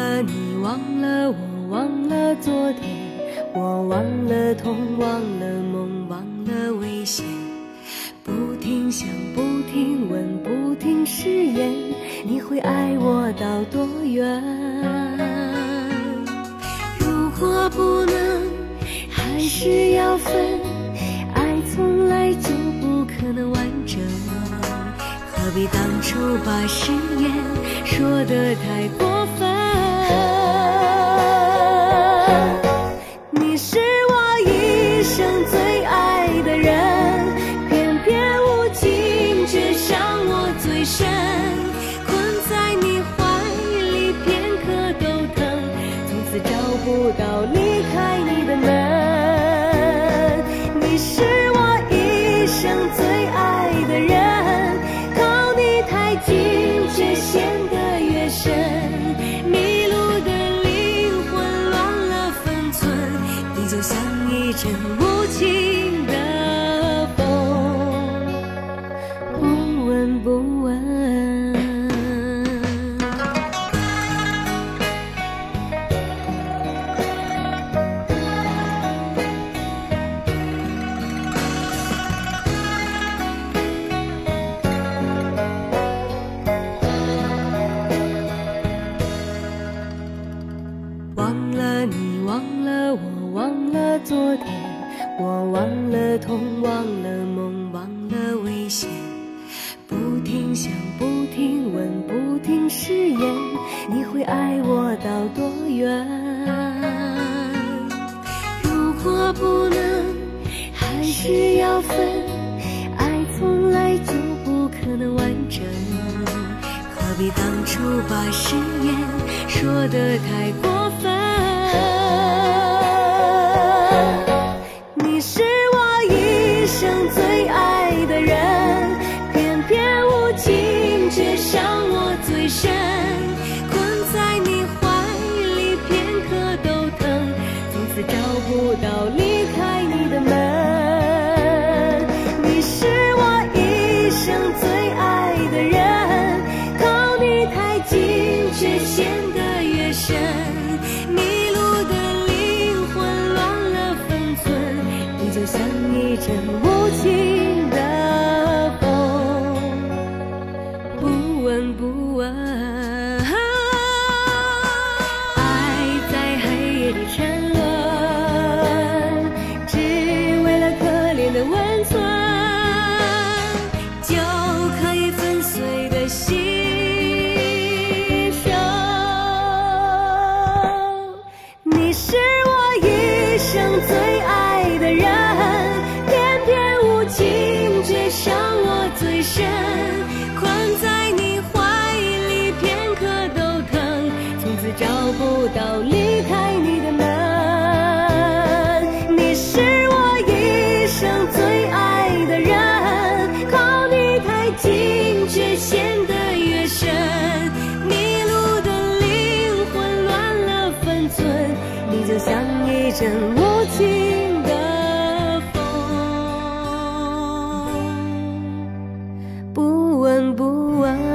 了，你忘了，我忘了昨天，我忘了痛，忘了梦，忘了危险，不停想，不停问，不停誓言，你会爱我到多远？如果不能，还是要分，爱从来就不可能完整，何必当初把誓言说得太过。我最忘了我，忘了昨天，我忘了痛，忘了梦，忘了危险。不停想，不停问，不停誓言，你会爱我到多远？如果不能，还是要分，爱从来就不可能完整。何必当初把誓言说得太过情却伤我最深。困在你怀里，片刻都疼，从此找不到离开你的门。你是我一生最爱的人，靠你太近却陷得越深，迷路的灵魂乱了分寸，你就像一阵存就可以粉碎的心声。你是我一生最爱的人，偏偏无情却伤我最深。困在你怀里片刻都疼，从此找不到离开。你就像一阵无情的风，不闻不问。